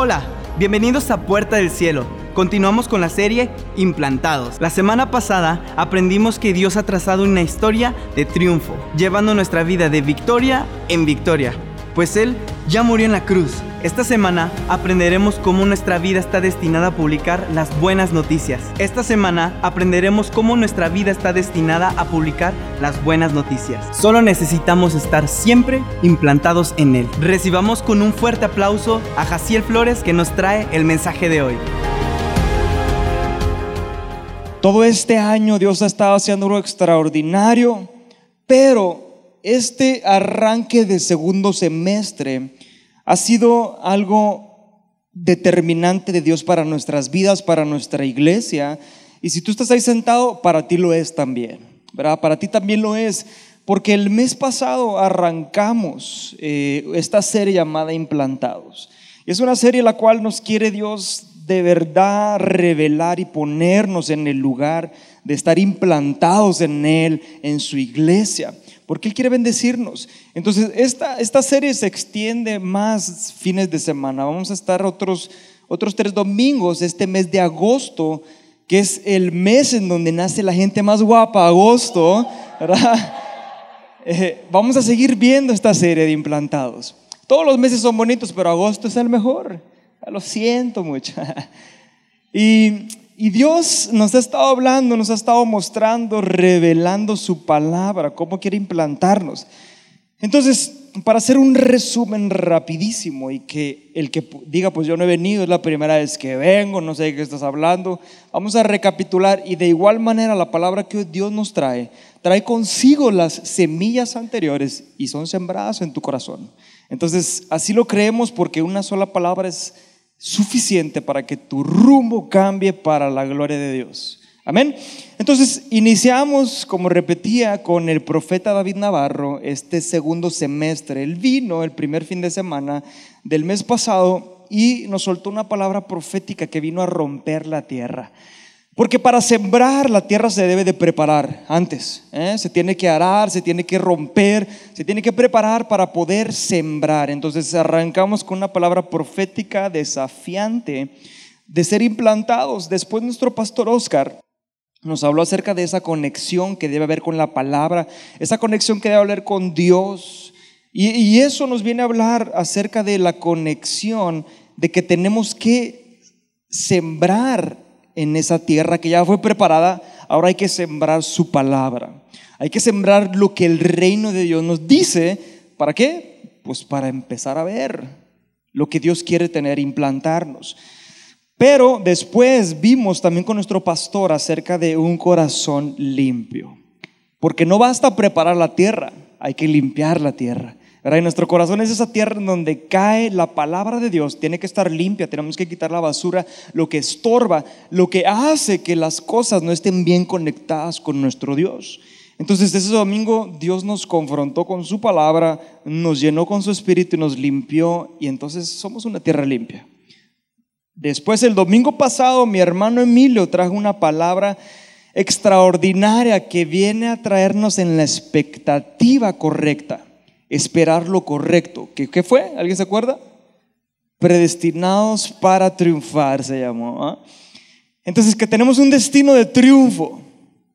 Hola, bienvenidos a Puerta del Cielo. Continuamos con la serie Implantados. La semana pasada aprendimos que Dios ha trazado una historia de triunfo, llevando nuestra vida de victoria en victoria, pues Él ya murió en la cruz. Esta semana aprenderemos cómo nuestra vida está destinada a publicar las buenas noticias. Esta semana aprenderemos cómo nuestra vida está destinada a publicar las buenas noticias. Solo necesitamos estar siempre implantados en Él. Recibamos con un fuerte aplauso a Jaciel Flores que nos trae el mensaje de hoy. Todo este año Dios ha estado haciendo algo extraordinario, pero este arranque de segundo semestre ha sido algo determinante de Dios para nuestras vidas, para nuestra iglesia. Y si tú estás ahí sentado, para ti lo es también, ¿verdad? Para ti también lo es. Porque el mes pasado arrancamos eh, esta serie llamada Implantados. Es una serie la cual nos quiere Dios de verdad revelar y ponernos en el lugar de estar implantados en Él, en su iglesia porque Él quiere bendecirnos. Entonces, esta, esta serie se extiende más fines de semana. Vamos a estar otros, otros tres domingos este mes de agosto, que es el mes en donde nace la gente más guapa, agosto, ¿verdad? Eh, vamos a seguir viendo esta serie de implantados. Todos los meses son bonitos, pero agosto es el mejor. Lo siento mucho. Y y Dios nos ha estado hablando, nos ha estado mostrando, revelando su palabra, cómo quiere implantarnos. Entonces, para hacer un resumen rapidísimo y que el que diga, pues yo no he venido, es la primera vez que vengo, no sé de qué estás hablando, vamos a recapitular y de igual manera la palabra que Dios nos trae, trae consigo las semillas anteriores y son sembradas en tu corazón. Entonces, así lo creemos porque una sola palabra es suficiente para que tu rumbo cambie para la gloria de Dios. Amén. Entonces, iniciamos, como repetía, con el profeta David Navarro este segundo semestre. Él vino el primer fin de semana del mes pasado y nos soltó una palabra profética que vino a romper la tierra. Porque para sembrar la tierra se debe de preparar antes. ¿eh? Se tiene que arar, se tiene que romper, se tiene que preparar para poder sembrar. Entonces arrancamos con una palabra profética desafiante de ser implantados. Después nuestro pastor Oscar nos habló acerca de esa conexión que debe haber con la palabra, esa conexión que debe haber con Dios. Y, y eso nos viene a hablar acerca de la conexión de que tenemos que sembrar en esa tierra que ya fue preparada, ahora hay que sembrar su palabra. Hay que sembrar lo que el reino de Dios nos dice. ¿Para qué? Pues para empezar a ver lo que Dios quiere tener, implantarnos. Pero después vimos también con nuestro pastor acerca de un corazón limpio. Porque no basta preparar la tierra, hay que limpiar la tierra. Y nuestro corazón es esa tierra en donde cae la palabra de Dios. Tiene que estar limpia, tenemos que quitar la basura, lo que estorba, lo que hace que las cosas no estén bien conectadas con nuestro Dios. Entonces ese domingo Dios nos confrontó con su palabra, nos llenó con su espíritu y nos limpió y entonces somos una tierra limpia. Después el domingo pasado mi hermano Emilio trajo una palabra extraordinaria que viene a traernos en la expectativa correcta esperar lo correcto. ¿Qué, qué fue? ¿Alguien se acuerda? Predestinados para triunfar se llamó. ¿ah? Entonces, que tenemos un destino de triunfo.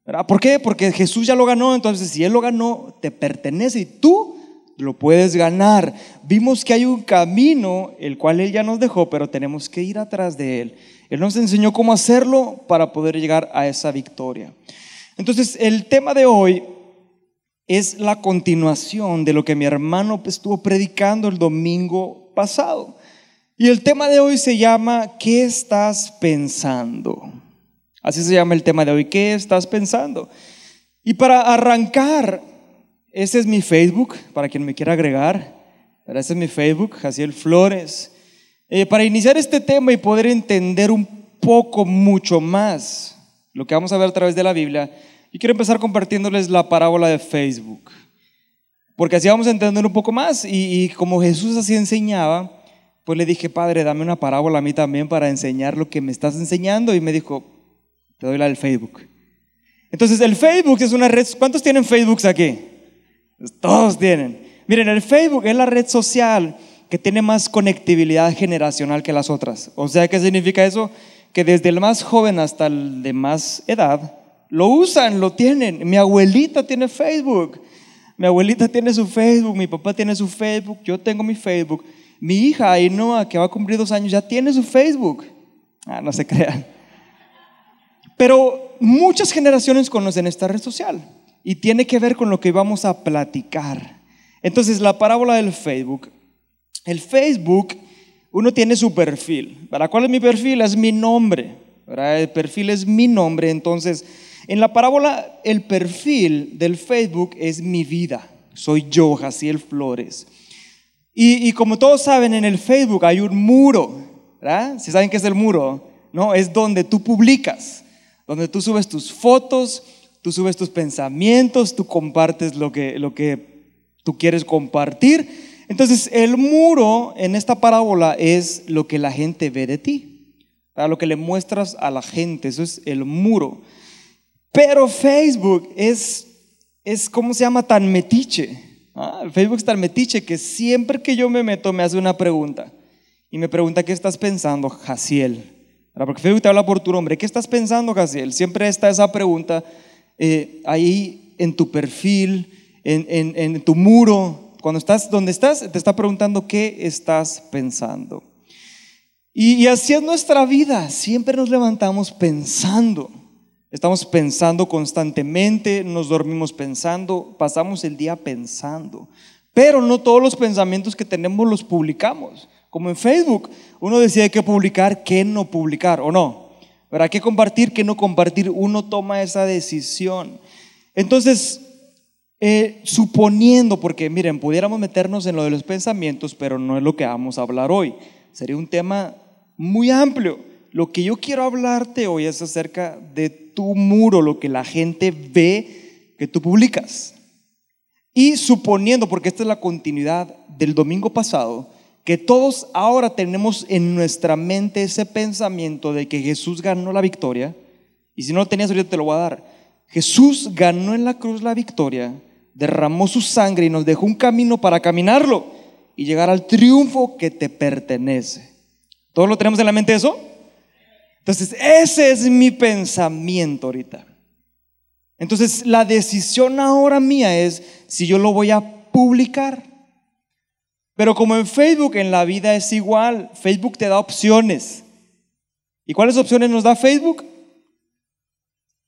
¿verdad? ¿Por qué? Porque Jesús ya lo ganó, entonces si Él lo ganó, te pertenece y tú lo puedes ganar. Vimos que hay un camino, el cual Él ya nos dejó, pero tenemos que ir atrás de Él. Él nos enseñó cómo hacerlo para poder llegar a esa victoria. Entonces, el tema de hoy es la continuación de lo que mi hermano estuvo predicando el domingo pasado. Y el tema de hoy se llama ¿Qué estás pensando? Así se llama el tema de hoy, ¿qué estás pensando? Y para arrancar, ese es mi Facebook, para quien me quiera agregar. Ese es mi Facebook, Jaciel Flores. Eh, para iniciar este tema y poder entender un poco, mucho más lo que vamos a ver a través de la Biblia, y quiero empezar compartiéndoles la parábola de Facebook. Porque así vamos a entender un poco más. Y, como Jesús así enseñaba, pues le dije, Padre, dame una parábola a mí también para enseñar lo que me estás enseñando. Y me dijo, te doy la del Facebook. Entonces, el Facebook es una red. ¿Cuántos tienen Facebook aquí? Pues todos tienen. Miren, el Facebook es la red social que tiene más conectividad generacional que las otras. O sea, ¿qué significa eso? Que desde el más joven hasta el de más edad lo usan, lo tienen. Mi abuelita tiene Facebook. Mi abuelita tiene su Facebook, mi papá tiene su Facebook, yo tengo mi Facebook. Mi hija Ainhoa, que va a cumplir dos años, ya tiene su Facebook. Ah, no se crean. Pero muchas generaciones conocen esta red social y tiene que ver con lo que vamos a platicar. Entonces, la parábola del Facebook. El Facebook, uno tiene su perfil. ¿Para cuál es mi perfil? Es mi nombre. El perfil es mi nombre. Entonces, en la parábola, el perfil del Facebook es mi vida. Soy yo, Jaciel Flores. Y, como todos saben, en el Facebook hay un muro. ¿verdad? Si saben qué es el muro, ¿no? Es donde tú publicas, donde tú subes tus fotos, tú subes tus pensamientos, tú compartes lo que, lo que tú quieres compartir. Entonces, el muro en esta parábola es lo que la gente ve de ti, para lo que le muestras a la gente, eso es el muro. Pero Facebook es, es ¿cómo se llama? Tan metiche. Ah, Facebook es tan metiche que siempre que yo me meto me hace una pregunta. Y me pregunta, ¿qué estás pensando, Jaciel? Porque Facebook te habla por tu nombre. ¿Qué estás pensando, Jaciel? Siempre está esa pregunta eh, ahí en tu perfil, en, en tu muro. Cuando estás donde estás, te está preguntando qué estás pensando. Y, y así es nuestra vida. Siempre nos levantamos pensando. Estamos pensando constantemente, nos dormimos pensando, pasamos el día pensando. Pero no todos los pensamientos que tenemos los publicamos. Como en Facebook, uno decide qué publicar, qué no publicar, ¿o no? ¿Verdad? ¿Qué compartir, qué no compartir? Uno toma esa decisión. Entonces, eh, suponiendo, porque miren, pudiéramos meternos en lo de los pensamientos, pero no es lo que vamos a hablar hoy. Sería un tema muy amplio. Lo que yo quiero hablarte hoy es acerca de tu muro, lo que la gente ve que tú publicas. Y suponiendo, porque esta es la continuidad del domingo pasado, que todos ahora tenemos en nuestra mente ese pensamiento de que Jesús ganó la victoria, y si no lo tenías ahorita te lo voy a dar. Jesús ganó en la cruz la victoria, derramó su sangre y nos dejó un camino para caminarlo y llegar al triunfo que te pertenece. ¿Todos lo tenemos en la mente eso? Entonces, ese es mi pensamiento ahorita. Entonces, la decisión ahora mía es si yo lo voy a publicar. Pero como en Facebook, en la vida es igual. Facebook te da opciones. ¿Y cuáles opciones nos da Facebook?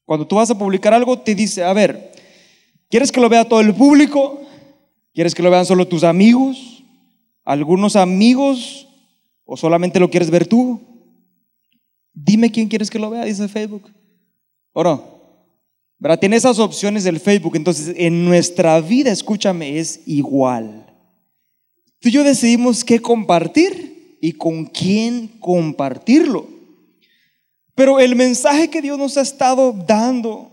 Cuando tú vas a publicar algo, te dice, a ver, ¿quieres que lo vea todo el público? ¿Quieres que lo vean solo tus amigos? ¿Algunos amigos? ¿O solamente lo quieres ver tú? Dime quién quieres que lo vea, dice Facebook. ¿O no? ¿Verdad? Tiene esas opciones del Facebook. Entonces, en nuestra vida, escúchame, es igual. Tú y yo decidimos qué compartir y con quién compartirlo. Pero el mensaje que Dios nos ha estado dando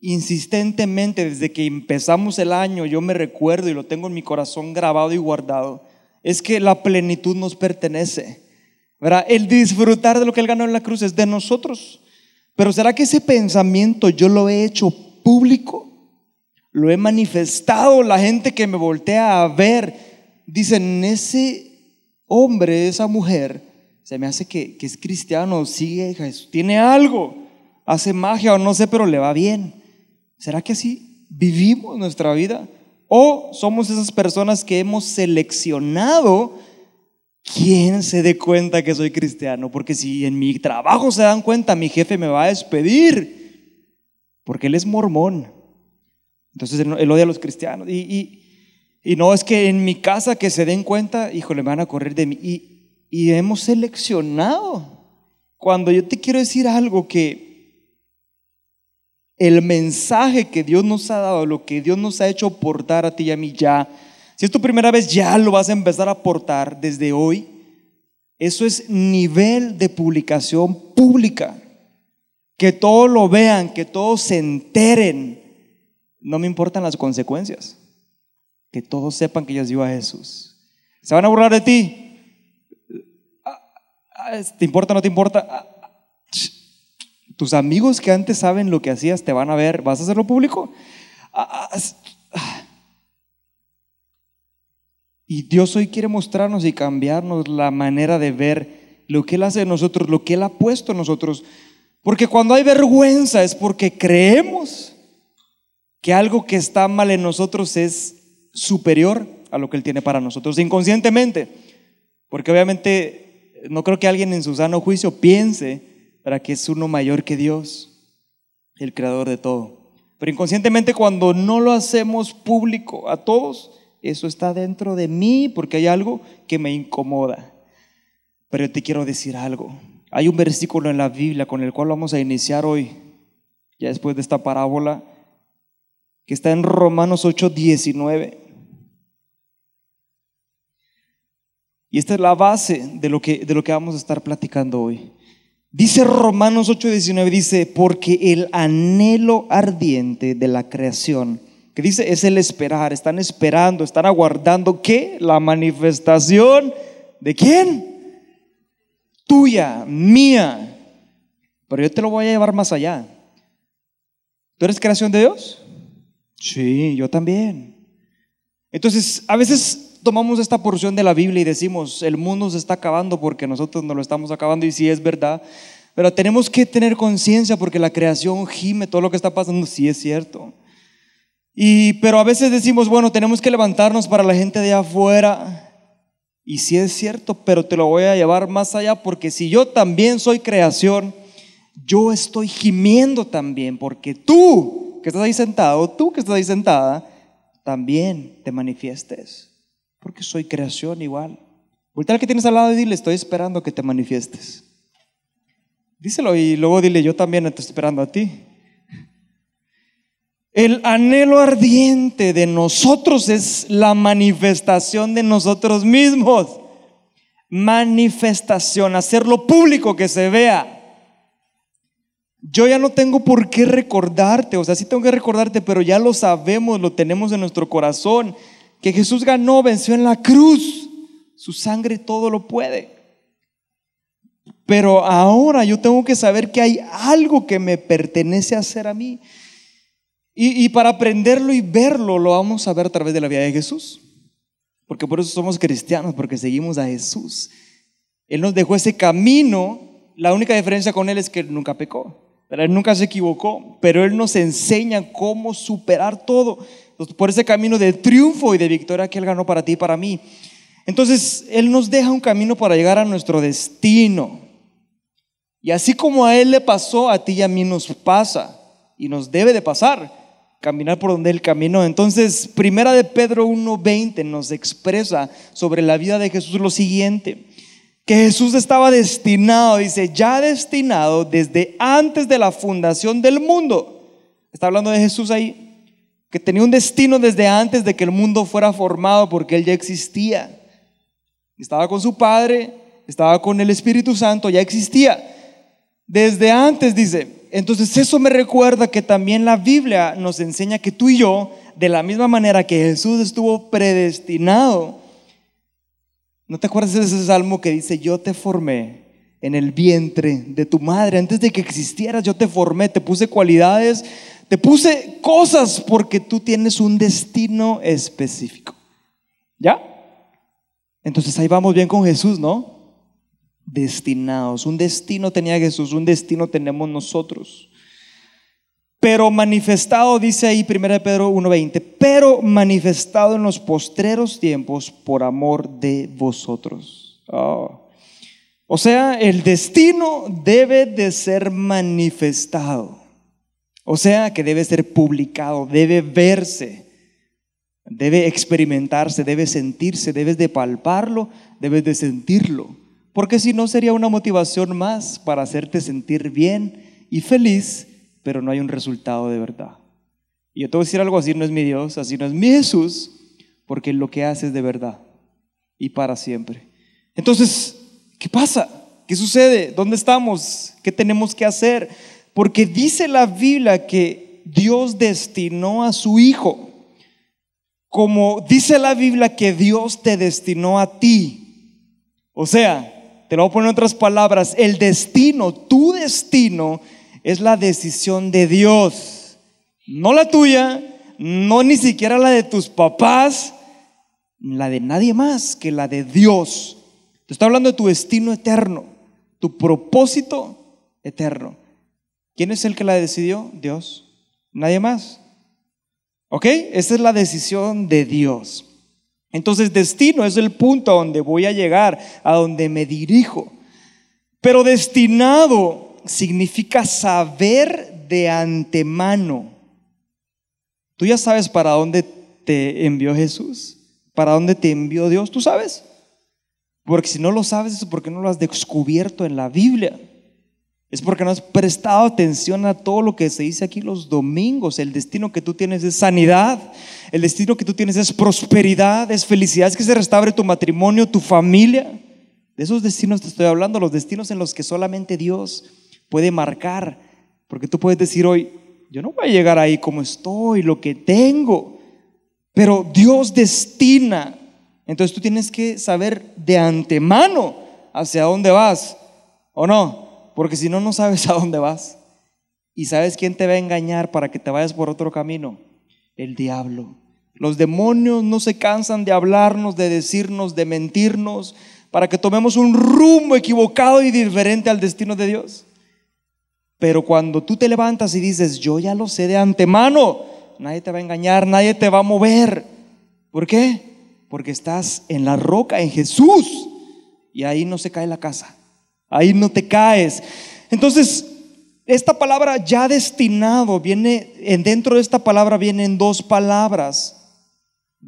insistentemente desde que empezamos el año, yo me recuerdo y lo tengo en mi corazón grabado y guardado, es que la plenitud nos pertenece. El disfrutar de lo que Él ganó en la cruz es de nosotros. Pero ¿será que ese pensamiento yo lo he hecho público? Lo he manifestado. La gente que me voltea a ver, dicen, ese hombre, esa mujer, se me hace que, que es cristiano, sigue Jesús, tiene algo, hace magia o no sé, pero le va bien. ¿Será que así vivimos nuestra vida? ¿O somos esas personas que hemos seleccionado ¿quién se dé cuenta que soy cristiano? Porque si en mi trabajo se dan cuenta, mi jefe me va a despedir, porque él es mormón. Entonces él, odia a los cristianos. Y, no es que en mi casa que se den cuenta, híjole, me van a correr de mí. Y, y hemos seleccionado. Cuando yo te quiero decir algo que el mensaje que Dios nos ha dado, lo que Dios nos ha hecho portar a ti y a mí ya, si es tu primera vez, ya lo vas a empezar a aportar desde hoy. Eso es nivel de publicación pública. Que todos lo vean, que todos se enteren. No me importan las consecuencias. Que todos sepan que yo dio a Jesús. ¿Se van a burlar de ti? Ah, ah, ¿Te importa o no te importa? Ah, tus amigos que antes saben lo que hacías te van a ver. ¿Vas a hacerlo público? Y Dios hoy quiere mostrarnos y cambiarnos la manera de ver lo que Él hace en nosotros, lo que Él ha puesto en nosotros. Porque cuando hay vergüenza es porque creemos que algo que está mal en nosotros es superior a lo que Él tiene para nosotros, inconscientemente. Porque obviamente no creo que alguien en su sano juicio piense para que es uno mayor que Dios, el creador de todo. Pero inconscientemente cuando no lo hacemos público a todos, eso está dentro de mí porque hay algo que me incomoda. Pero te quiero decir algo. Hay un versículo en la Biblia con el cual vamos a iniciar hoy, ya después de esta parábola, que está en Romanos 8, 19. Y esta es la base de lo que, de lo que vamos a estar platicando hoy. Dice Romanos 8, 19, dice, porque el anhelo ardiente de la creación que dice es el esperar, están esperando, están aguardando qué? La manifestación de quién? Tuya, mía. Pero yo te lo voy a llevar más allá. ¿Tú eres creación de Dios? Sí, yo también. Entonces, a veces tomamos esta porción de la Biblia y decimos, el mundo se está acabando porque nosotros no lo estamos acabando y sí es verdad. Pero tenemos que tener conciencia porque la creación gime, todo lo que está pasando, sí es cierto. Y, pero a veces decimos, bueno, tenemos que levantarnos para la gente de afuera. Y sí es cierto, pero te lo voy a llevar más allá porque si yo también soy creación, yo estoy gimiendo también porque tú que estás ahí sentado, tú que estás ahí sentada, también te manifiestes. Porque soy creación igual. Voltea al que tienes al lado y dile, estoy esperando que te manifiestes. Díselo y luego dile, yo también estoy esperando a ti. El anhelo ardiente de nosotros es la manifestación de nosotros mismos. Manifestación, hacerlo público, que se vea. Yo ya no tengo por qué recordarte, o sea, sí tengo que recordarte, pero ya lo sabemos, lo tenemos en nuestro corazón, que Jesús ganó, venció en la cruz. Su sangre todo lo puede. Pero ahora yo tengo que saber que hay algo que me pertenece a hacer a mí. Y, para aprenderlo y verlo, lo vamos a ver a través de la vida de Jesús. Porque por eso somos cristianos, porque seguimos a Jesús. Él nos dejó ese camino. La única diferencia con Él es que Él nunca pecó. Pero Él nunca se equivocó. Pero Él nos enseña cómo superar todo. Por ese camino de triunfo y de victoria que Él ganó para ti y para mí. Entonces, Él nos deja un camino para llegar a nuestro destino. Y así como a Él le pasó, a ti y a mí nos pasa. Y nos debe de pasar caminar por donde Él caminó. Entonces, primera de Pedro 1.20 nos expresa sobre la vida de Jesús lo siguiente, que Jesús estaba destinado, dice, ya destinado desde antes de la fundación del mundo. Está hablando de Jesús ahí, que tenía un destino desde antes de que el mundo fuera formado porque Él ya existía. Estaba con su Padre, estaba con el Espíritu Santo, ya existía. Desde antes, dice, entonces eso me recuerda que también la Biblia nos enseña que tú y yo, de la misma manera que Jesús estuvo predestinado, ¿no te acuerdas de ese salmo que dice, yo te formé en el vientre de tu madre, antes de que existieras, yo te formé, te puse cualidades, te puse cosas porque tú tienes un destino específico. ¿Ya? Entonces ahí vamos bien con Jesús, ¿no? Destinados. Un destino tenía Jesús, un destino tenemos nosotros. Pero manifestado, dice ahí 1 Pedro 1.20, pero manifestado en los postreros tiempos por amor de vosotros. Oh. O sea, el destino debe de ser manifestado. O sea, que debe ser publicado, debe verse, debe experimentarse, debe sentirse, debes de palparlo, debes de sentirlo porque si no sería una motivación más para hacerte sentir bien y feliz, pero no hay un resultado de verdad. Y yo te voy a decir algo así, no es mi Dios, así no es mi Jesús, porque lo que hace es de verdad y para siempre. Entonces, ¿qué pasa? ¿Qué sucede? ¿Dónde estamos? ¿Qué tenemos que hacer? Porque dice la Biblia que Dios destinó a su Hijo, como dice la Biblia que Dios te destinó a ti. O sea, te lo voy a poner en otras palabras, el destino, tu destino es la decisión de Dios, no la tuya, no ni siquiera la de tus papás, la de nadie más que la de Dios. Te está hablando de tu destino eterno, tu propósito eterno. ¿Quién es el que la decidió? Dios. Nadie más. ¿Ok? Esa es la decisión de Dios. Entonces, destino es el punto a donde voy a llegar, a donde me dirijo. Pero destinado significa saber de antemano. Tú ya sabes para dónde te envió Jesús, para dónde te envió Dios, tú sabes. Porque si no lo sabes es porque no lo has descubierto en la Biblia. Es porque no has prestado atención a todo lo que se dice aquí los domingos. El destino que tú tienes es sanidad. El destino que tú tienes es prosperidad, es felicidad, es que se restaure tu matrimonio, tu familia. De esos destinos te estoy hablando, los destinos en los que solamente Dios puede marcar. Porque tú puedes decir hoy, yo no voy a llegar ahí como estoy, lo que tengo. Pero Dios destina. Entonces tú tienes que saber de antemano hacia dónde vas. ¿O no? Porque si no, no sabes a dónde vas. ¿Y sabes quién te va a engañar para que te vayas por otro camino? El diablo. Los demonios no se cansan de hablarnos, de decirnos, de mentirnos, para que tomemos un rumbo equivocado y diferente al destino de Dios. Pero cuando tú te levantas y dices, yo ya lo sé de antemano, nadie te va a engañar, nadie te va a mover. ¿Por qué? Porque estás en la roca, en Jesús. Y ahí no se cae la casa. Ahí no te caes. Entonces, esta palabra ya destinado viene, en dentro de esta palabra vienen dos palabras.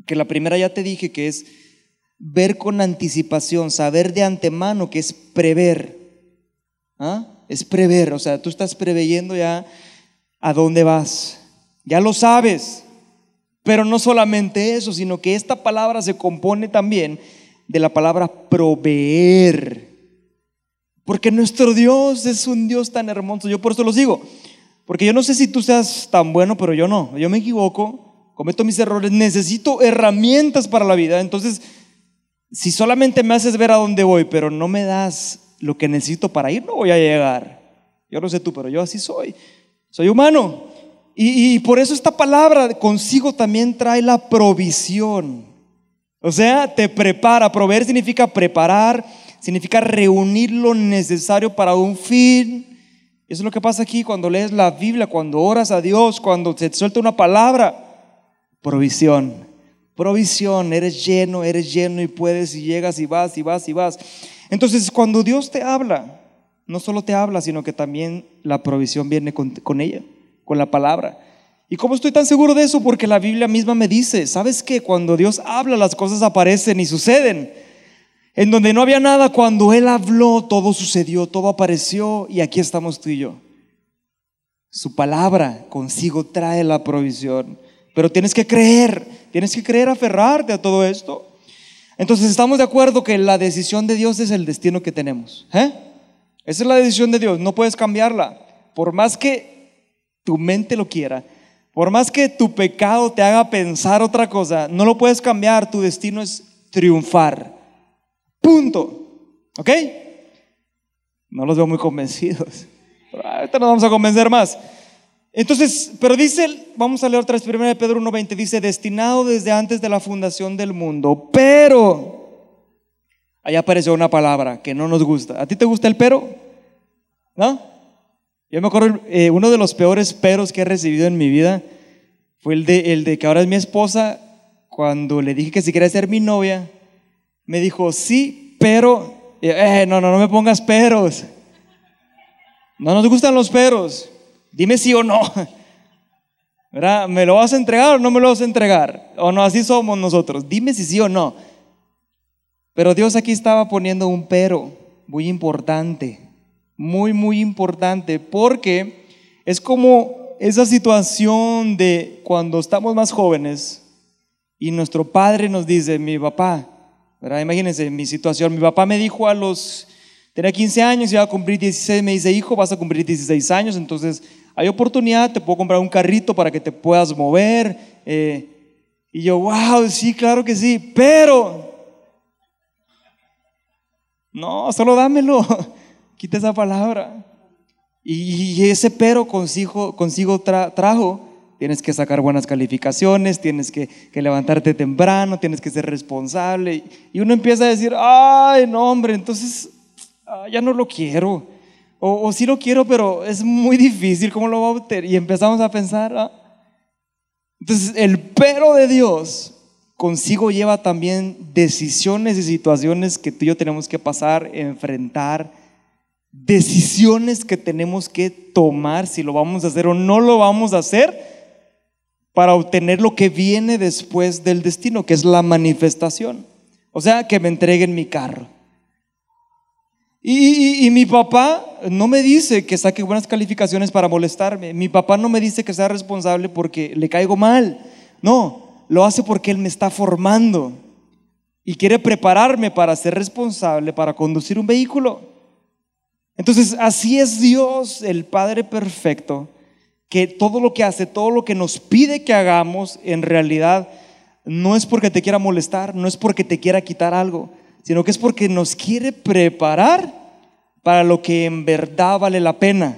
Que la primera ya te dije que es ver con anticipación, saber de antemano que es prever. ¿Ah? Es prever, o sea, tú estás preveyendo ya a dónde vas. Ya lo sabes. Pero no solamente eso, sino que esta palabra se compone también de la palabra proveer. Porque nuestro Dios es un Dios tan hermoso. Yo por eso lo digo. Porque yo no sé si tú seas tan bueno, pero yo no. Yo me equivoco, cometo mis errores, necesito herramientas para la vida. Entonces, si solamente me haces ver a dónde voy, pero no me das lo que necesito para ir, no voy a llegar. Yo no sé tú, pero yo así soy. Soy humano. Y, por eso esta palabra consigo también trae la provisión. O sea, te prepara. Proveer significa preparar, significa reunir lo necesario para un fin. Eso es lo que pasa aquí cuando lees la Biblia, cuando oras a Dios, cuando te suelta una palabra. Provisión. Provisión, eres lleno, eres lleno y puedes y llegas y vas y vas y vas. Entonces, cuando Dios te habla, no solo te habla, sino que también la provisión viene con, ella, con la palabra. ¿Y cómo estoy tan seguro de eso? Porque la Biblia misma me dice, ¿sabes qué? Cuando Dios habla, las cosas aparecen y suceden. En donde no había nada, cuando Él habló, todo sucedió, todo apareció y aquí estamos tú y yo. Su palabra consigo trae la provisión. Pero tienes que creer, tienes que creer, aferrarte a todo esto. Entonces estamos de acuerdo que la decisión de Dios es el destino que tenemos. ¿eh? Esa es la decisión de Dios, no puedes cambiarla. Por más que tu mente lo quiera, por más que tu pecado te haga pensar otra cosa, no lo puedes cambiar, tu destino es triunfar. Punto. ¿Ok? No los veo muy convencidos. ahorita nos vamos a convencer más. Entonces, pero dice, vamos a leer otra vez, 1 Pedro 1.20, dice, destinado desde antes de la fundación del mundo, pero, allá apareció una palabra que no nos gusta. ¿A ti te gusta el pero? ¿No? Yo me acuerdo, eh, uno de los peores peros que he recibido en mi vida fue el de, el de que ahora es mi esposa, cuando le dije que si quería ser mi novia, me dijo, sí, pero, eh, no, no, no me pongas peros. No nos gustan los peros. Dime sí o no. ¿Verdad? ¿Me lo vas a entregar o no me lo vas a entregar? O no, así somos nosotros. Dime si sí o no. Pero Dios aquí estaba poniendo un pero muy importante. Muy, muy importante. Porque es como esa situación de cuando estamos más jóvenes y nuestro padre nos dice, mi papá, ¿verdad? Imagínense mi situación. Mi papá me dijo a los, tenía 15 años, iba a cumplir 16, me dice, hijo, vas a cumplir 16 años, entonces hay oportunidad, te puedo comprar un carrito para que te puedas mover. Eh, y yo, wow, sí, claro que sí, pero... No, solo dámelo. Quita esa palabra. Y ese pero consigo, consigo trajo Tienes que sacar buenas calificaciones, tienes que, que levantarte temprano, tienes que ser responsable. Y uno empieza a decir, ay, no, hombre, entonces ah, ya no lo quiero. O, o, sí lo quiero, pero es muy difícil, ¿cómo lo voy a obtener? Y empezamos a pensar, ah. entonces el pero de Dios consigo lleva también decisiones y situaciones que tú y yo tenemos que pasar, enfrentar, decisiones que tenemos que tomar si lo vamos a hacer o no lo vamos a hacer para obtener lo que viene después del destino, que es la manifestación. O sea, que me entreguen mi carro. Y, mi papá no me dice que saque buenas calificaciones para molestarme. Mi papá no me dice que sea responsable porque le caigo mal. No, lo hace porque él me está formando y quiere prepararme para ser responsable, para conducir un vehículo. Entonces, así es Dios, el Padre perfecto, que todo lo que hace, todo lo que nos pide que hagamos, en realidad no es porque te quiera molestar, no es porque te quiera quitar algo, sino que es porque nos quiere preparar para lo que en verdad vale la pena,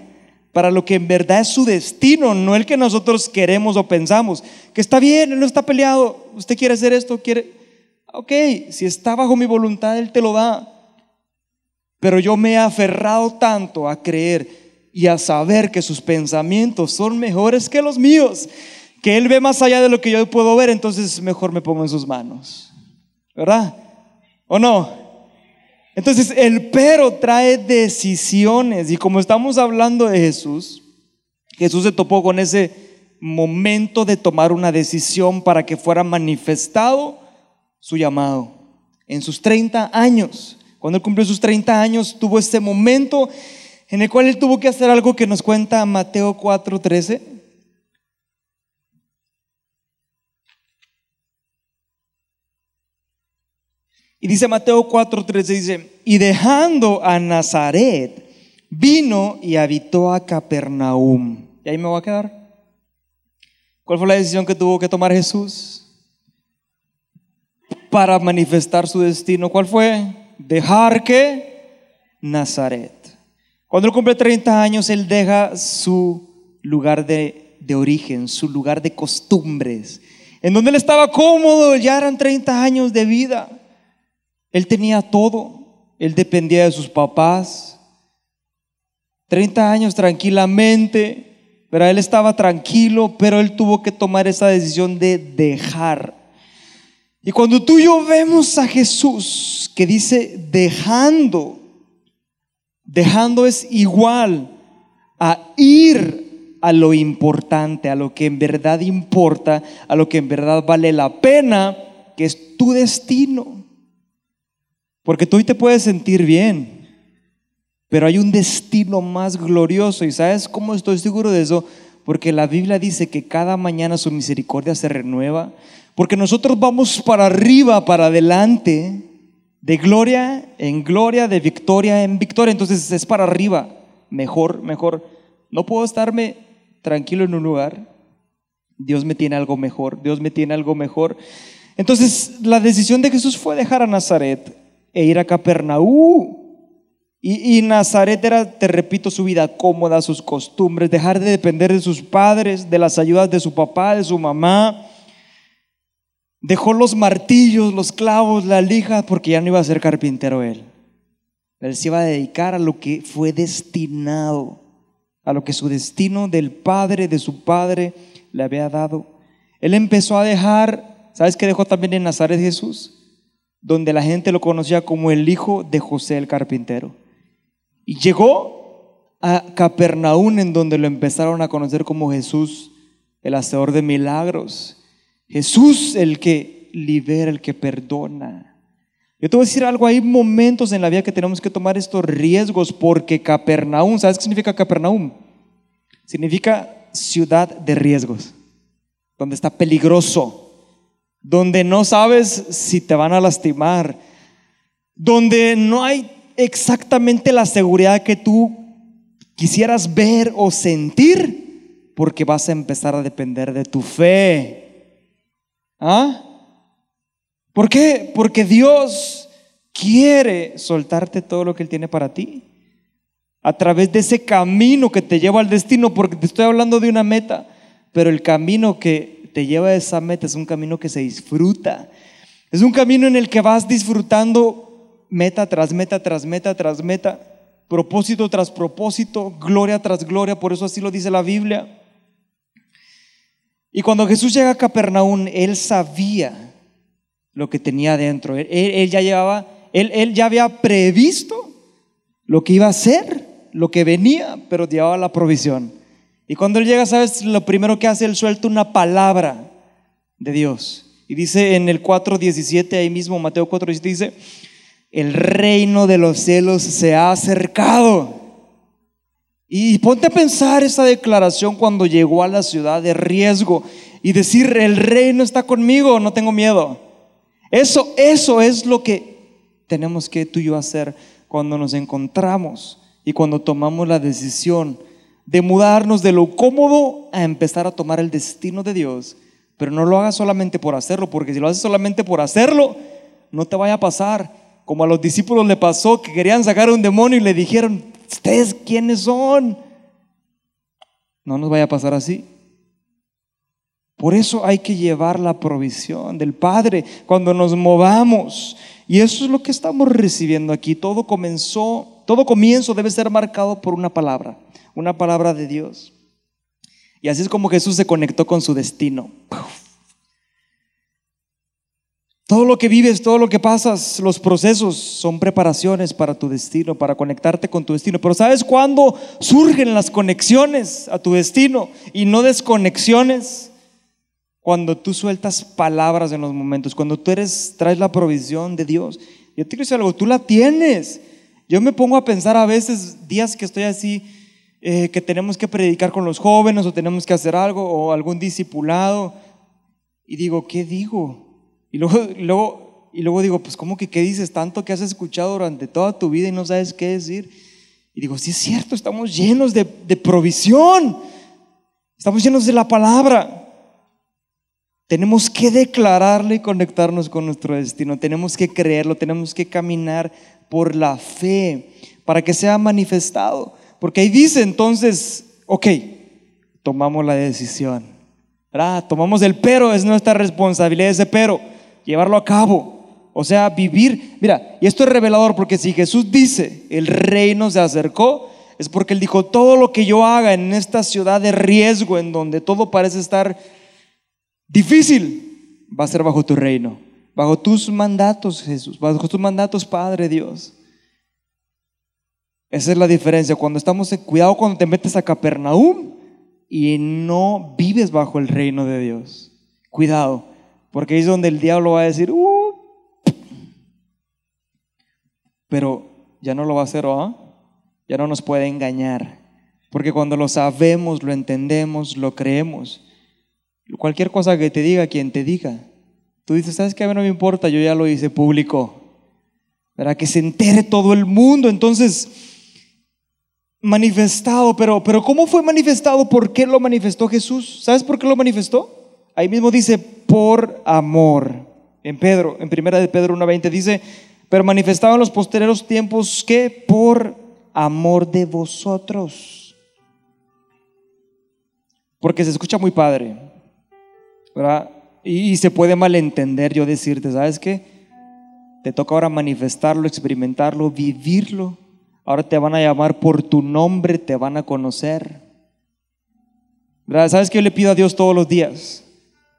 para lo que en verdad es su destino, no el que nosotros queremos o pensamos, que está bien, él no está peleado, usted quiere hacer esto, quiere, ok, si está bajo mi voluntad, él te lo da. Pero yo me he aferrado tanto a creer y a saber que sus pensamientos son mejores que los míos, que Él ve más allá de lo que yo puedo ver, entonces mejor me pongo en sus manos. ¿Verdad? ¿O no? Entonces el pero trae decisiones y como estamos hablando de Jesús, Jesús se topó con ese momento de tomar una decisión para que fuera manifestado su llamado. En sus 30 años, cuando él cumplió sus 30 años, tuvo ese momento en el cual él tuvo que hacer algo que nos cuenta Mateo 4:13. Y dice Mateo 4:13, dice, y dejando a Nazaret, vino y habitó a Capernaum. Y ahí me voy a quedar. ¿Cuál fue la decisión que tuvo que tomar Jesús para manifestar su destino? ¿Cuál fue? Dejar que Nazaret. Cuando él cumple 30 años, él deja su lugar de, de, origen, su lugar de costumbres, en donde él estaba cómodo, ya eran 30 años de vida. Él tenía todo, él dependía de sus papás. 30 años tranquilamente, pero él estaba tranquilo, pero él tuvo que tomar esa decisión de dejar. Y cuando tú y yo vemos a Jesús que dice dejando, Dejando es igual a ir a lo importante, a lo que en verdad importa, a lo que en verdad vale la pena, que es tu destino. Porque tú hoy te puedes sentir bien, pero hay un destino más glorioso. ¿Y sabes cómo estoy seguro de eso? Porque la Biblia dice que cada mañana su misericordia se renueva. Porque nosotros vamos para arriba, para adelante de gloria en gloria, de victoria en victoria. Entonces es para arriba, mejor, mejor. No puedo estarme tranquilo en un lugar. Dios me tiene algo mejor, Dios me tiene algo mejor. Entonces la decisión de Jesús fue dejar a Nazaret e ir a Capernaú. Y, y, Nazaret era, te repito, su vida cómoda, sus costumbres, dejar de depender de sus padres, de las ayudas de su papá, de su mamá Dejó los martillos, los clavos, la lija, porque ya no iba a ser carpintero él. Él se iba a dedicar a lo que fue destinado, a lo que su destino del padre, de su padre, le había dado. Él empezó a dejar, ¿sabes qué dejó también en Nazaret Jesús? Donde la gente lo conocía como el hijo de José el carpintero. Y llegó a Capernaum, en donde lo empezaron a conocer como Jesús, el hacedor de milagros Jesús el que libera, el que perdona. Yo te voy a decir algo, hay momentos en la vida que tenemos que tomar estos riesgos porque Capernaum, ¿sabes qué significa Capernaum? Significa ciudad de riesgos, donde está peligroso, donde no sabes si te van a lastimar, donde no hay exactamente la seguridad que tú quisieras ver o sentir, porque vas a empezar a depender de tu fe. ¿Ah? ¿Por qué? Porque Dios quiere soltarte todo lo que Él tiene para ti. A través de ese camino que te lleva al destino, porque te estoy hablando de una meta, pero el camino que te lleva a esa meta es un camino que se disfruta. Es un camino en el que vas disfrutando meta tras meta, tras meta, tras meta, propósito tras propósito, gloria tras gloria, por eso así lo dice la Biblia. Y cuando Jesús llega a Capernaum, él sabía lo que tenía dentro. Él, ya llevaba, él, ya había previsto lo que iba a hacer, lo que venía, pero llevaba la provisión. Y cuando él llega, ¿sabes? Lo primero que hace, él suelta una palabra de Dios. Y dice en el 4.17, ahí mismo, Mateo 4.17, dice, el reino de los cielos se ha acercado. Y ponte a pensar esa declaración cuando llegó a la ciudad de riesgo y decir, el reino está conmigo, no tengo miedo. Eso, eso es lo que tenemos que tú y yo hacer cuando nos encontramos y cuando tomamos la decisión de mudarnos de lo cómodo a empezar a tomar el destino de Dios. Pero no lo hagas solamente por hacerlo, porque si lo haces solamente por hacerlo, no te vaya a pasar como a los discípulos le pasó que querían sacar a un demonio y le dijeron, ¿ustedes quiénes son? No nos vaya a pasar así. Por eso hay que llevar la provisión del Padre cuando nos movamos. Y eso es lo que estamos recibiendo aquí. Todo comenzó, todo comienzo debe ser marcado por una palabra, una palabra de Dios. Y así es como Jesús se conectó con su destino. Todo lo que vives, todo lo que pasas, los procesos son preparaciones para tu destino, para conectarte con tu destino. Pero ¿sabes cuándo surgen las conexiones a tu destino y no desconexiones? Cuando tú sueltas palabras en los momentos, cuando tú eres, traes la provisión de Dios. Yo te quiero decir algo, tú la tienes. Yo me pongo a pensar a veces, días que estoy así, eh, que tenemos que predicar con los jóvenes o tenemos que hacer algo o algún discipulado. Y digo, ¿qué digo? Y luego, luego, y luego digo, pues ¿cómo que qué dices tanto que has escuchado durante toda tu vida y no sabes qué decir? Y digo, sí es cierto, estamos llenos de, provisión, estamos llenos de la palabra. Tenemos que declararle y conectarnos con nuestro destino, tenemos que creerlo, tenemos que caminar por la fe para que sea manifestado. Porque ahí dice entonces, ok, tomamos la decisión. ¿verdad? Tomamos el pero, es nuestra responsabilidad ese pero llevarlo a cabo. O sea, vivir. Mira, y esto es revelador porque si Jesús dice, el reino se acercó, es porque Él dijo, todo lo que yo haga en esta ciudad de riesgo, en donde todo parece estar difícil, va a ser bajo tu reino, bajo tus mandatos, Jesús, bajo tus mandatos, Padre Dios. Esa es la diferencia. Cuando estamos en cuidado, cuando te metes a Capernaum y no vives bajo el reino de Dios. Cuidado. Porque es donde el diablo va a decir, uh, pero ya no lo va a hacer, ¿ah? Ya no nos puede engañar. Porque cuando lo sabemos, lo entendemos, lo creemos, cualquier cosa que te diga, quien te diga, tú dices, ¿sabes qué? A mí no me importa, yo ya lo hice público. Para que se entere todo el mundo. Entonces, manifestado, pero, pero ¿cómo fue manifestado? ¿Por qué lo manifestó Jesús? ¿Sabes por qué lo manifestó? Ahí mismo dice, por amor. En Pedro, en primera de Pedro 1.20 dice, pero manifestado en los posteriores tiempos que por amor de vosotros. Porque se escucha muy padre, ¿verdad? Y, y se puede malentender yo decirte, ¿sabes qué? Te toca ahora manifestarlo, experimentarlo, vivirlo. Ahora te van a llamar por tu nombre, te van a conocer. ¿Verdad? ¿Sabes qué yo le pido a Dios todos los días?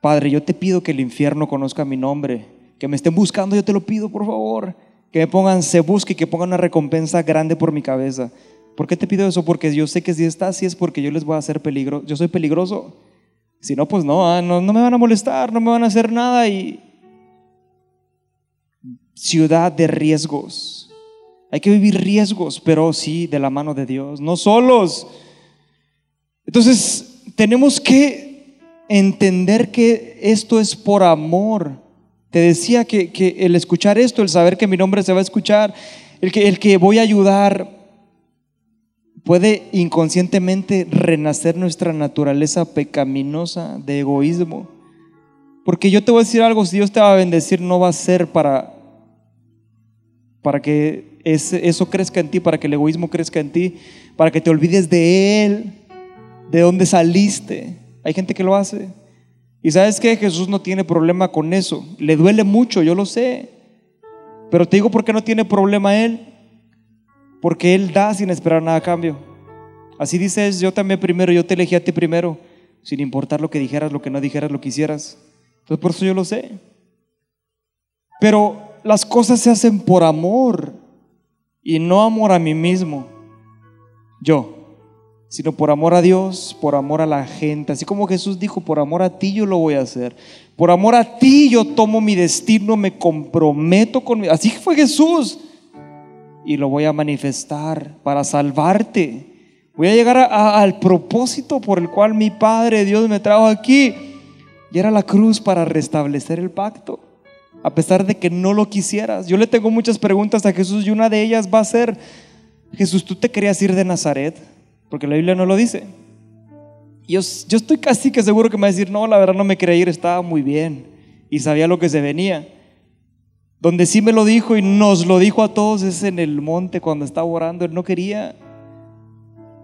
Padre, yo te pido que el infierno conozca mi nombre, que me estén buscando, yo te lo pido, por favor, que me pongan, se busque, que pongan una recompensa grande por mi cabeza. ¿Por qué te pido eso? Porque yo sé que si está así es porque yo les voy a hacer peligro, yo soy peligroso. Si no, pues no, ah, no, no me van a molestar, no me van a hacer nada y ciudad de riesgos. Hay que vivir riesgos, pero sí de la mano de Dios, no solos. Entonces, tenemos que entender que esto es por amor. Te decía que, el escuchar esto, el saber que mi nombre se va a escuchar, el que, el que voy a ayudar, puede inconscientemente renacer nuestra naturaleza pecaminosa de egoísmo. Porque yo te voy a decir algo, si Dios te va a bendecir, no va a ser para, para que eso crezca en ti, para que el egoísmo crezca en ti, para que te olvides de Él, de dónde saliste, Hay gente que lo hace. Y sabes que Jesús no tiene problema con eso. Le duele mucho, yo lo sé. Pero te digo por qué no tiene problema Él. Porque Él da sin esperar nada a cambio. Así dices, yo también primero, yo te elegí a ti primero, sin importar lo que dijeras, lo que no dijeras, lo que hicieras. Entonces por eso yo lo sé. Pero las cosas se hacen por amor y no amor a mí mismo. Yo sino por amor a Dios, por amor a la gente. Así como Jesús dijo, por amor a ti yo lo voy a hacer. Por amor a ti yo tomo mi destino, me comprometo con... Así fue Jesús. Y lo voy a manifestar para salvarte. Voy a llegar al propósito por el cual mi Padre Dios me trajo aquí. Y era la cruz para restablecer el pacto. A pesar de que no lo quisieras. Yo le tengo muchas preguntas a Jesús y una de ellas va a ser, Jesús, ¿tú te querías ir de Nazaret? Porque la Biblia no lo dice. Yo, yo estoy casi que seguro que me va a decir, no, la verdad no me quería ir, estaba muy bien y sabía lo que se venía. Donde sí me lo dijo y nos lo dijo a todos es en el monte cuando estaba orando, él no quería,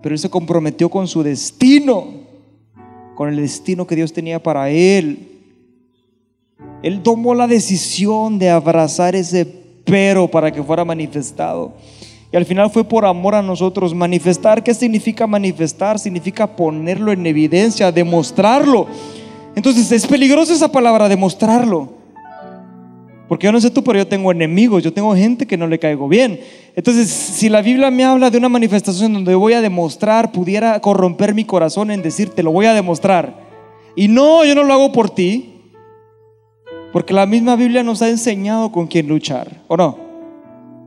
pero él se comprometió con su destino, con el destino que Dios tenía para él. Él tomó la decisión de abrazar ese pero para que fuera manifestado. Al final fue por amor a nosotros. Manifestar, ¿qué significa manifestar? Significa ponerlo en evidencia, demostrarlo. Entonces es peligroso esa palabra, demostrarlo. Porque yo no sé tú, pero yo tengo enemigos, yo tengo gente que no le caigo bien. Entonces, si la Biblia me habla de una manifestación donde voy a demostrar, pudiera corromper mi corazón en decirte, lo voy a demostrar. Y no, yo no lo hago por ti. Porque la misma Biblia nos ha enseñado con quién luchar, ¿o no?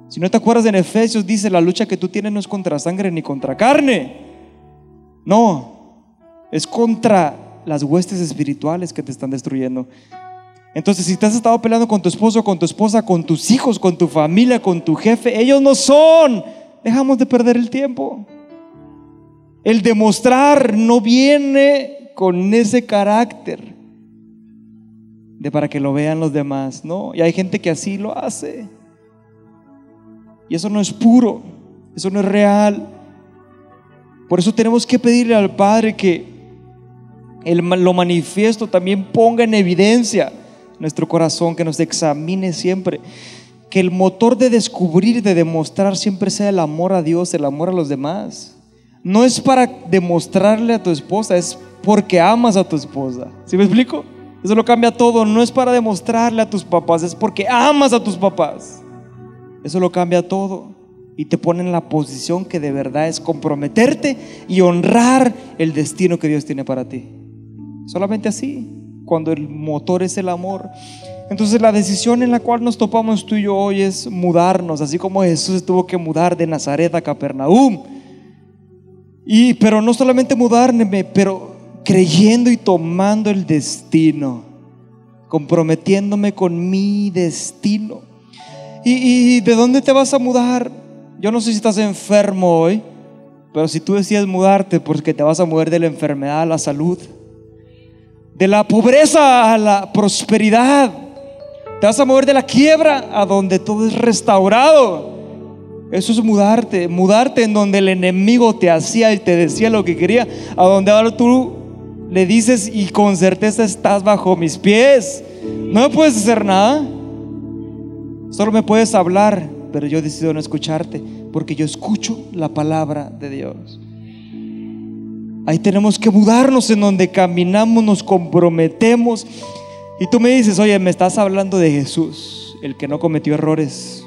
Si no te acuerdas en Efesios dice, la lucha que tú tienes no es contra sangre ni contra carne. No, es contra las huestes espirituales que te están destruyendo. Entonces, si te has estado peleando con tu esposo, con tu esposa, con tus hijos, con tu familia, con tu jefe, ellos no son. Dejamos de perder el tiempo. El demostrar no viene con ese carácter de para que lo vean los demás, ¿no? Y hay gente que así lo hace. Y eso no es puro, eso no es real. Por eso tenemos que pedirle al Padre que el, lo manifiesto también ponga en evidencia nuestro corazón, que nos examine siempre. Que el motor de descubrir, de demostrar siempre sea el amor a Dios, el amor a los demás. No es para demostrarle a tu esposa, es porque amas a tu esposa. ¿Sí me explico? Eso lo cambia todo. No es para demostrarle a tus papás, es porque amas a tus papás. Eso lo cambia todo y te pone en la posición que de verdad es comprometerte y honrar el destino que Dios tiene para ti. Solamente así, cuando el motor es el amor. Entonces la decisión en la cual nos topamos tú y yo hoy es mudarnos, así como Jesús tuvo que mudar de Nazaret a Capernaum. Y pero no solamente mudarme, pero creyendo y tomando el destino, comprometiéndome con mi destino. ¿Y, de dónde te vas a mudar? Yo no sé si estás enfermo hoy, pero si tú decides mudarte, porque te vas a mover de la enfermedad a la salud, de la pobreza a la prosperidad, te vas a mover de la quiebra a donde todo es restaurado. Eso es mudarte, mudarte en donde el enemigo te hacía y te decía lo que quería, a donde ahora tú le dices y con certeza estás bajo mis pies. No puedes hacer nada. Solo me puedes hablar, pero yo decido no escucharte porque yo escucho la palabra de Dios. Ahí tenemos que mudarnos en donde caminamos, nos comprometemos. Y tú me dices, oye, me estás hablando de Jesús, el que no cometió errores.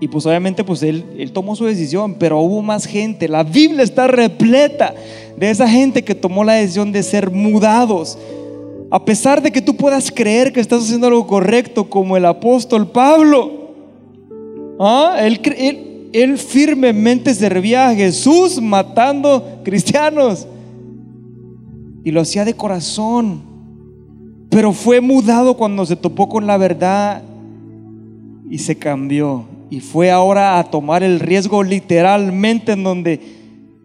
Y pues obviamente pues él, él tomó su decisión, pero hubo más gente. La Biblia está repleta de esa gente que tomó la decisión de ser mudados a pesar de que tú puedas creer que estás haciendo algo correcto, como el apóstol Pablo, ¿ah? él, él firmemente servía a Jesús matando cristianos. Y lo hacía de corazón. Pero fue mudado cuando se topó con la verdad y se cambió. Y fue ahora a tomar el riesgo literalmente en donde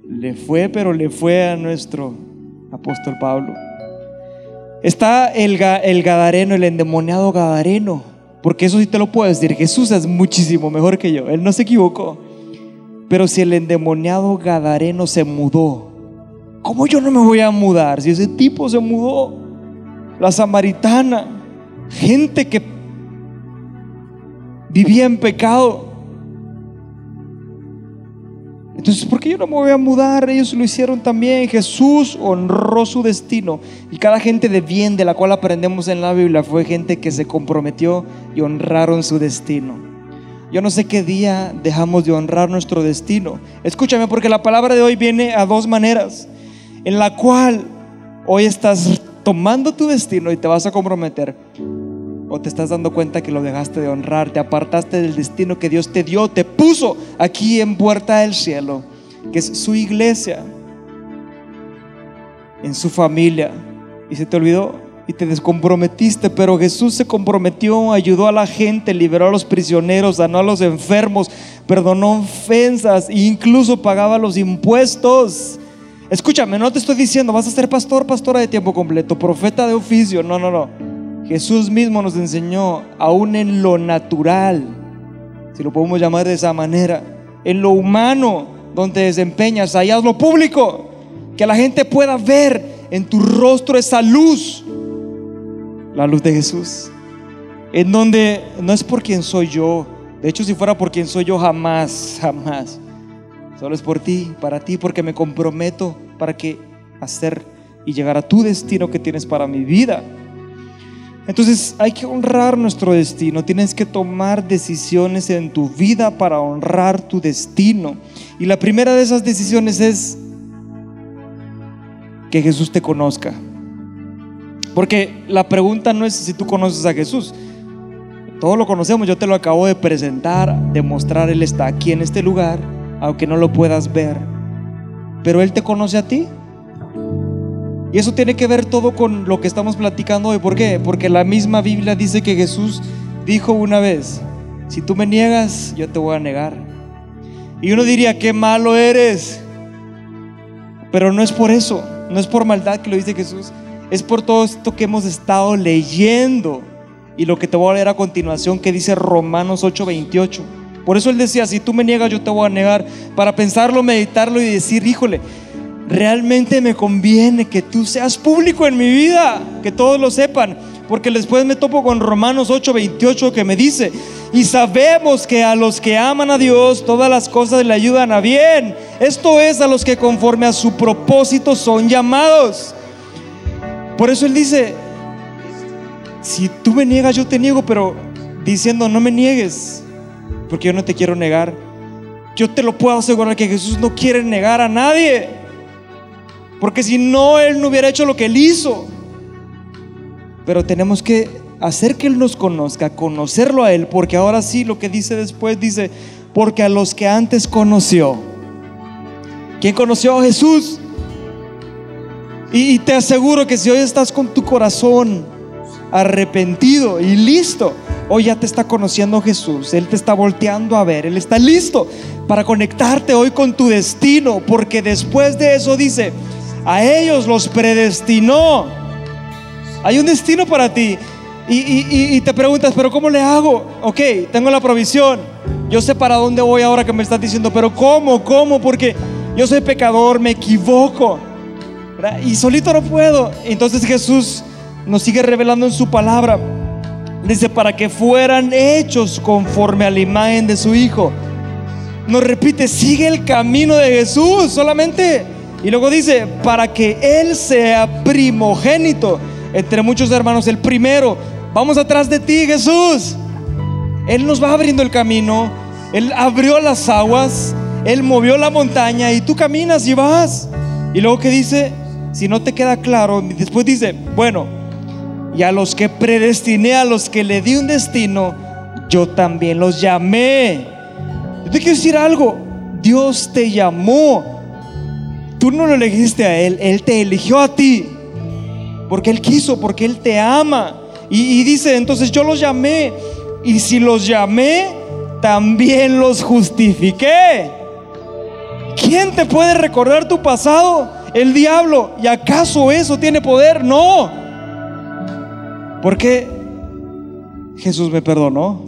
le fue, pero le fue a nuestro apóstol Pablo. Está el, Gadareno, el endemoniado Gadareno. Porque eso sí te lo puedo decir. Jesús es muchísimo mejor que yo. Él no se equivocó. Pero si el endemoniado Gadareno se mudó ¿Cómo yo no me voy a mudar si ese tipo se mudó? La samaritana, gente que vivía en pecado. Entonces, ¿por qué yo no me voy a mudar? Ellos lo hicieron también. Jesús honró su destino. Y cada gente de bien de la cual aprendemos en la Biblia fue gente que se comprometió y honraron su destino. Yo no sé qué día dejamos de honrar nuestro destino. Escúchame, porque la palabra de hoy viene a dos maneras. En la cual hoy estás tomando tu destino y te vas a comprometer. O te estás dando cuenta que lo dejaste de honrar, te apartaste del destino que Dios te dio, te puso aquí en puerta del cielo, que es su iglesia, en su familia, y se te olvidó y te descomprometiste, pero Jesús se comprometió, ayudó a la gente, liberó a los prisioneros, sanó a los enfermos, perdonó ofensas e incluso pagaba los impuestos. Escúchame, no te estoy diciendo, vas a ser pastor, pastora de tiempo completo, profeta de oficio, no, no, no. Jesús mismo nos enseñó, aún en lo natural, si lo podemos llamar de esa manera, en lo humano, donde desempeñas, allá lo público, que la gente pueda ver en tu rostro esa luz, la luz de Jesús, en donde no es por quien soy yo, de hecho si fuera por quien soy yo jamás, jamás, solo es por ti, para ti, porque me comprometo para que hacer y llegar a tu destino que tienes para mi vida. Entonces hay que honrar nuestro destino, tienes que tomar decisiones en tu vida para honrar tu destino. Y la primera de esas decisiones es que Jesús te conozca. Porque la pregunta no es si tú conoces a Jesús. Todos lo conocemos, yo te lo acabo de presentar, demostrar, Él está aquí en este lugar, aunque no lo puedas ver. Pero Él te conoce a ti. Y eso tiene que ver todo con lo que estamos platicando hoy. ¿Por qué? Porque la misma Biblia dice que Jesús dijo una vez, si tú me niegas, yo te voy a negar. Y uno diría, qué malo eres. Pero no es por eso, no es por maldad que lo dice Jesús, es por todo esto que hemos estado leyendo. Y lo que te voy a leer a continuación que dice Romanos 8:28. Por eso él decía, si tú me niegas, yo te voy a negar. Para pensarlo, meditarlo y decir, híjole, realmente me conviene que tú seas público en mi vida, que todos lo sepan, porque después me topo con Romanos 8:28 que me dice, y sabemos que a los que aman a Dios todas las cosas le ayudan a bien, esto es a los que conforme a su propósito son llamados. Por eso él dice, si tú me niegas, yo te niego, pero diciendo, no me niegues, porque yo no te quiero negar. Yo te lo puedo asegurar que Jesús no quiere negar a nadie. Porque si no, Él no hubiera hecho lo que Él hizo. Pero tenemos que hacer que Él nos conozca, conocerlo a Él, porque ahora sí lo que dice después dice, porque a los que antes conoció, ¿quién conoció a Jesús? Y, te aseguro que si hoy estás con tu corazón arrepentido y listo, hoy ya te está conociendo Jesús, Él te está volteando a ver, Él está listo para conectarte hoy con tu destino, porque después de eso dice, a ellos los predestinó. Hay un destino para ti. Y, te preguntas, pero ¿cómo le hago? Ok, tengo la provisión. Yo sé para dónde voy ahora que me estás diciendo, pero ¿cómo? ¿Cómo? Porque yo soy pecador, me equivoco. Y solito no puedo. Entonces Jesús nos sigue revelando en su palabra. Dice, para que fueran hechos conforme a la imagen de su Hijo. Nos repite, sigue el camino de Jesús. Solamente y luego dice, para que Él sea primogénito entre muchos hermanos, el primero. Vamos atrás de ti, Jesús. Él nos va abriendo el camino. Él abrió las aguas. Él movió la montaña y tú caminas y vas. Y luego que dice, si no te queda claro, después dice, bueno, y a los que predestiné, a los que le di un destino, yo también los llamé. Yo te quiero decir algo, Dios te llamó Tú no lo elegiste a Él, Él te eligió a ti. Porque Él quiso, porque Él te ama. Y, dice, entonces yo los llamé. Y si los llamé, también los justifiqué. ¿Quién te puede recordar tu pasado? El diablo. ¿Y acaso eso tiene poder? No. Porque Jesús me perdonó.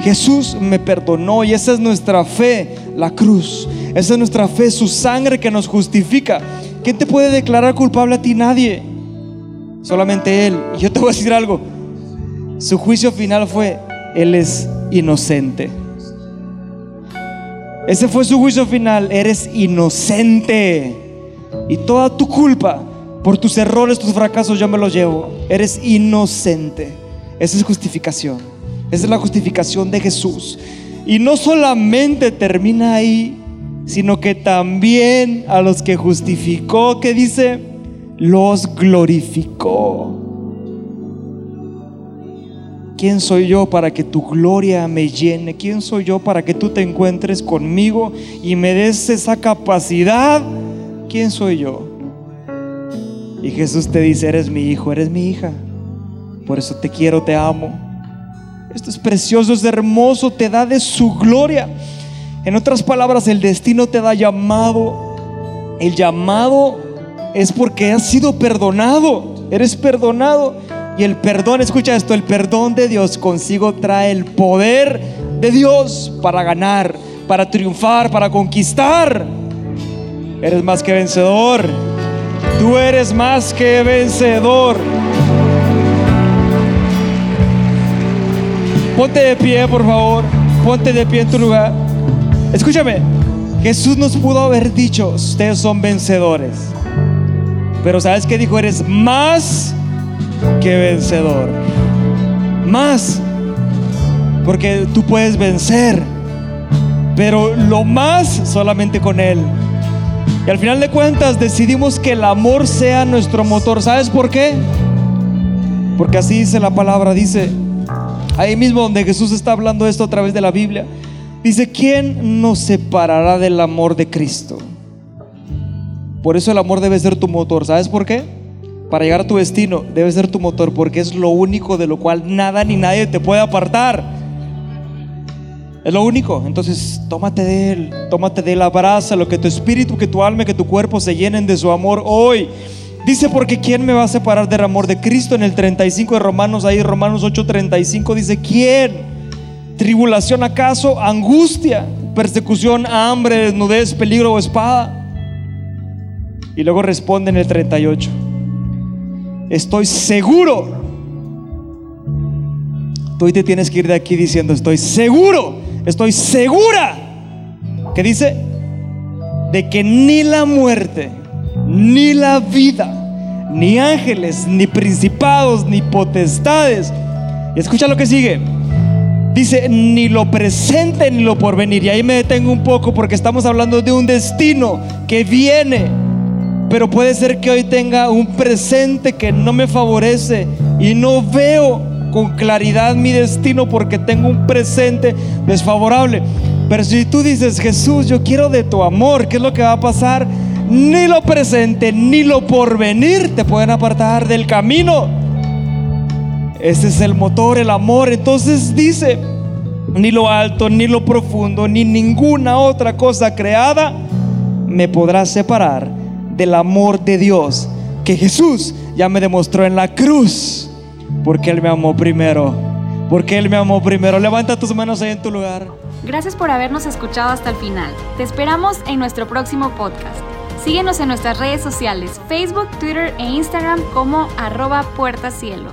Jesús me perdonó y esa es nuestra fe, la cruz. Esa es nuestra fe, su sangre que nos justifica. ¿Quién te puede declarar culpable a ti? Nadie. Solamente Él. Y yo te voy a decir algo. Su juicio final fue, Él es inocente. Ese fue su juicio final. Eres inocente. Y toda tu culpa por tus errores, tus fracasos, yo me los llevo. Eres inocente. Esa es justificación. Esa es la justificación de Jesús. Y no solamente termina ahí, sino que también a los que justificó, que dice, los glorificó. ¿Quién soy yo para que tu gloria me llene? ¿Quién soy yo para que tú te encuentres conmigo y me des esa capacidad? ¿Quién soy yo? Y Jesús te dice, eres mi hijo, eres mi hija. Por eso te quiero, te amo. Esto es precioso, es hermoso, te da de su gloria. En otras palabras, el destino te da llamado. El llamado es porque has sido perdonado. Eres perdonado. Y el perdón, escucha esto, el perdón de Dios consigo trae el poder de Dios para ganar, para triunfar, para conquistar. Eres más que vencedor. Tú eres más que vencedor. Ponte de pie, por favor. Ponte de pie en tu lugar. Escúchame. Jesús nos pudo haber dicho, ustedes son vencedores. Pero ¿sabes qué dijo? Eres más que vencedor. Más. Porque tú puedes vencer. Pero lo más solamente con Él. Y al final de cuentas decidimos que el amor sea nuestro motor. ¿Sabes por qué? Porque así dice la palabra. Dice, ahí mismo donde Jesús está hablando esto a través de la Biblia. Dice, ¿quién nos separará del amor de Cristo? Por eso el amor debe ser tu motor. ¿Sabes por qué? Para llegar a tu destino debe ser tu motor porque es lo único de lo cual nada ni nadie te puede apartar. Es lo único. Entonces, tómate de Él, tómate de Él, lo que tu espíritu, que tu alma, que tu cuerpo se llenen de su amor hoy. Dice, porque ¿quién me va a separar del amor de Cristo? En el 35 de Romanos, ahí Romanos 8:35 dice, ¿quién? ¿Tribulación acaso? ¿Angustia? ¿Persecución, hambre, desnudez, peligro o espada? Y luego responde en el 38, estoy seguro. Tú hoy te tienes que ir de aquí diciendo, estoy seguro, estoy segura. ¿Qué dice? De que ni la muerte, ni la vida, ni ángeles, ni principados, ni potestades. Y escucha lo que sigue Dice, ni lo presente ni lo porvenir. Y ahí me detengo un poco porque estamos hablando de un destino que viene. Pero puede ser que hoy tenga un presente que no me favorece y no veo con claridad mi destino porque tengo un presente desfavorable. Pero si tú dices, Jesús, yo quiero de tu amor, ¿qué es lo que va a pasar? Ni lo presente ni lo porvenir te pueden apartar del camino ese es el motor, el amor. Entonces dice, ni lo alto, ni lo profundo, ni ninguna otra cosa creada me podrá separar del amor de Dios que Jesús ya me demostró en la cruz. Porque Él me amó primero. Porque Él me amó primero. Levanta tus manos ahí en tu lugar. Gracias por habernos escuchado hasta el final. Te esperamos en nuestro próximo podcast. Síguenos en nuestras redes sociales, Facebook, Twitter e Instagram como arroba puertacielo.